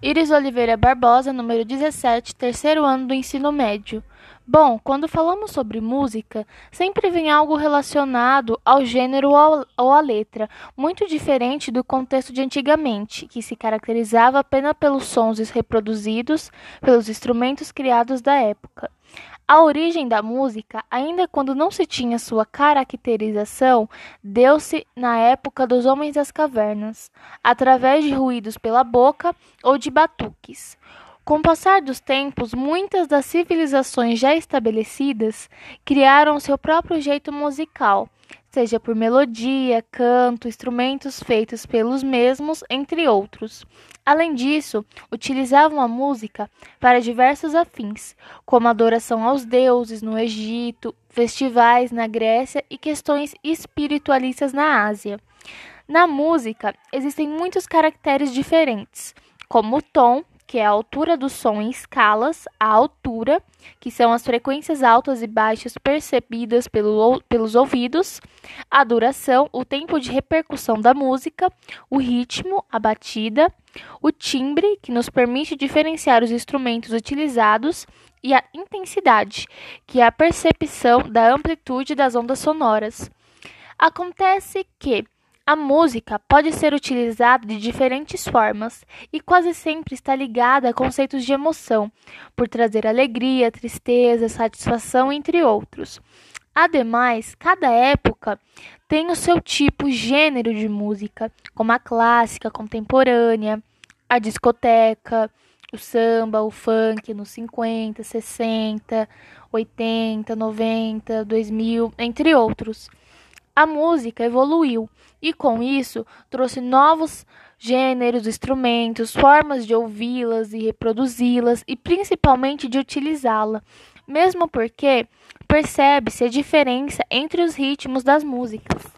Iris Oliveira Barbosa, número 17, terceiro ano do ensino médio. Bom, quando falamos sobre música, sempre vem algo relacionado ao gênero ou à letra, muito diferente do contexto de antigamente, que se caracterizava apenas pelos sons reproduzidos pelos instrumentos criados da época. A origem da música, ainda quando não se tinha sua caracterização, deu-se na época dos homens das cavernas, através de ruídos pela boca ou de batuques. Com o passar dos tempos, muitas das civilizações já estabelecidas criaram seu próprio jeito musical, seja por melodia, canto, instrumentos feitos pelos mesmos, entre outros. Além disso, utilizavam a música para diversos afins, como adoração aos deuses no Egito, festivais na Grécia e questões espiritualistas na Ásia. Na música, existem muitos caracteres diferentes, como o tom, que é a altura do som em escalas, a altura, que são as frequências altas e baixas percebidas pelo, pelos ouvidos, a duração, o tempo de repercussão da música, o ritmo, a batida, o timbre, que nos permite diferenciar os instrumentos utilizados, e a intensidade, que é a percepção da amplitude das ondas sonoras. Acontece que a música pode ser utilizada de diferentes formas e quase sempre está ligada a conceitos de emoção, por trazer alegria, tristeza, satisfação, entre outros. Ademais, cada época tem o seu tipo, gênero de música, como a clássica, contemporânea, a discoteca, o samba, o funk nos 50, 60, 80, 90, 2000, entre outros a música evoluiu e, com isso, trouxe novos gêneros, instrumentos, formas de ouvi-las e reproduzi-las e principalmente de utilizá-la, mesmo porque percebe-se a diferença entre os ritmos das músicas.